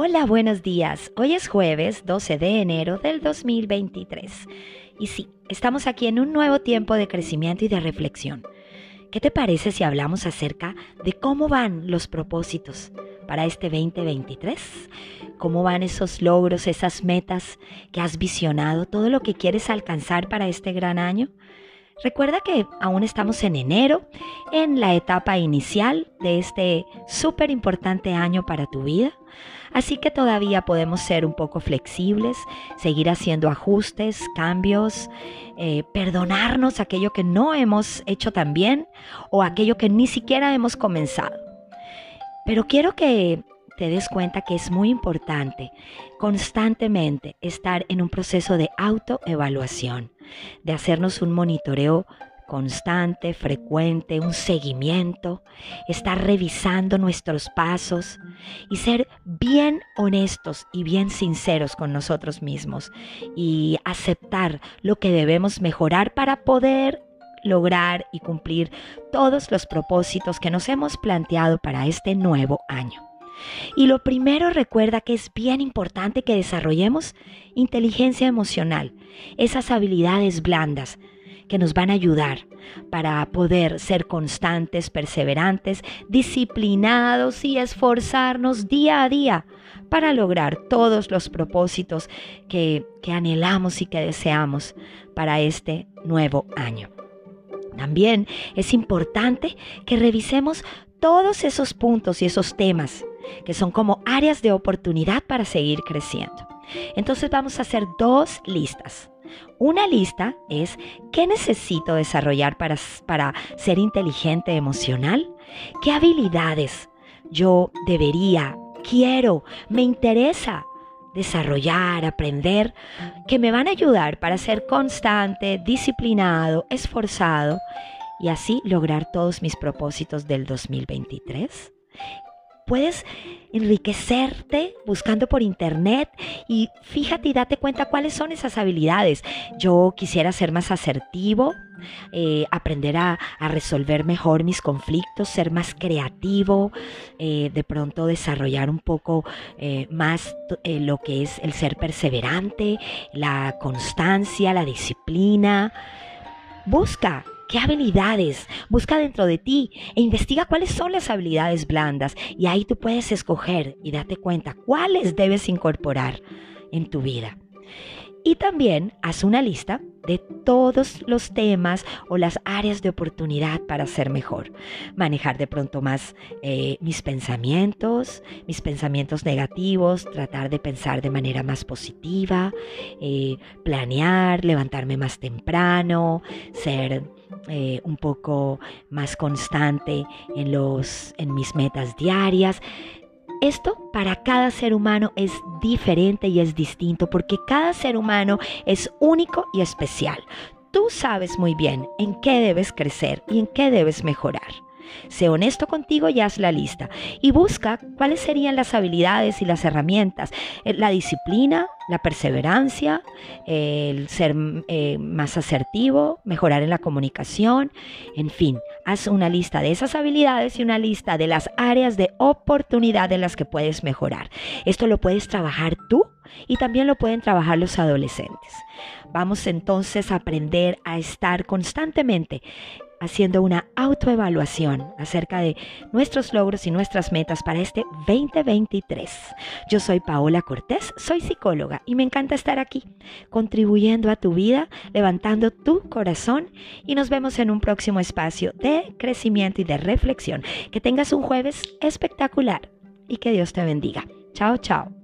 Hola, buenos días. Hoy es jueves 12 de enero del 2023. Y sí, estamos aquí en un nuevo tiempo de crecimiento y de reflexión. ¿Qué te parece si hablamos acerca de cómo van los propósitos para este 2023? ¿Cómo van esos logros, esas metas que has visionado, todo lo que quieres alcanzar para este gran año? Recuerda que aún estamos en enero, en la etapa inicial de este súper importante año para tu vida, así que todavía podemos ser un poco flexibles, seguir haciendo ajustes, cambios, eh, perdonarnos aquello que no hemos hecho tan bien o aquello que ni siquiera hemos comenzado. Pero quiero que te des cuenta que es muy importante constantemente estar en un proceso de autoevaluación, de hacernos un monitoreo constante, frecuente, un seguimiento, estar revisando nuestros pasos y ser bien honestos y bien sinceros con nosotros mismos y aceptar lo que debemos mejorar para poder lograr y cumplir todos los propósitos que nos hemos planteado para este nuevo año. Y lo primero recuerda que es bien importante que desarrollemos inteligencia emocional, esas habilidades blandas que nos van a ayudar para poder ser constantes, perseverantes, disciplinados y esforzarnos día a día para lograr todos los propósitos que, que anhelamos y que deseamos para este nuevo año. También es importante que revisemos todos esos puntos y esos temas que son como áreas de oportunidad para seguir creciendo. Entonces vamos a hacer dos listas. Una lista es qué necesito desarrollar para, para ser inteligente emocional, qué habilidades yo debería, quiero, me interesa desarrollar, aprender, que me van a ayudar para ser constante, disciplinado, esforzado y así lograr todos mis propósitos del 2023 puedes enriquecerte buscando por internet y fíjate y date cuenta cuáles son esas habilidades. Yo quisiera ser más asertivo, eh, aprender a, resolver mejor mis conflictos, ser más creativo, eh, de pronto desarrollar un poco eh, más lo que es el ser perseverante, la constancia, la disciplina. Busca ¿Qué habilidades? Busca dentro de ti e investiga cuáles son las habilidades blandas y ahí tú puedes escoger y date cuenta cuáles debes incorporar en tu vida. Y también haz una lista de todos los temas o las áreas de oportunidad para ser mejor. Manejar de pronto más eh, mis pensamientos, mis pensamientos negativos, tratar de pensar de manera más positiva, eh, planear, levantarme más temprano, ser eh, un poco más constante en, los, en mis metas diarias. Esto para cada ser humano es diferente y es distinto porque cada ser humano es único y especial. Tú sabes muy bien en qué debes crecer y en qué debes mejorar. Sé honesto contigo y haz la lista. Y busca cuáles serían las habilidades y las herramientas. Eh, la disciplina, la perseverancia, el ser eh, más asertivo, mejorar en la comunicación, en fin, haz una lista de esas habilidades y una lista de las áreas de oportunidad en las que puedes mejorar. Esto lo puedes trabajar tú y también lo pueden trabajar los adolescentes. Vamos entonces a aprender a estar constantemente haciendo una autoevaluación acerca de nuestros logros y nuestras metas para este 2023. Yo soy Paola Cortés, soy psicóloga y me encanta estar aquí, contribuyendo a tu vida, levantando tu corazón y nos vemos en un próximo espacio de crecimiento y de reflexión. Que tengas un jueves espectacular y que Dios te bendiga. Chao, chao.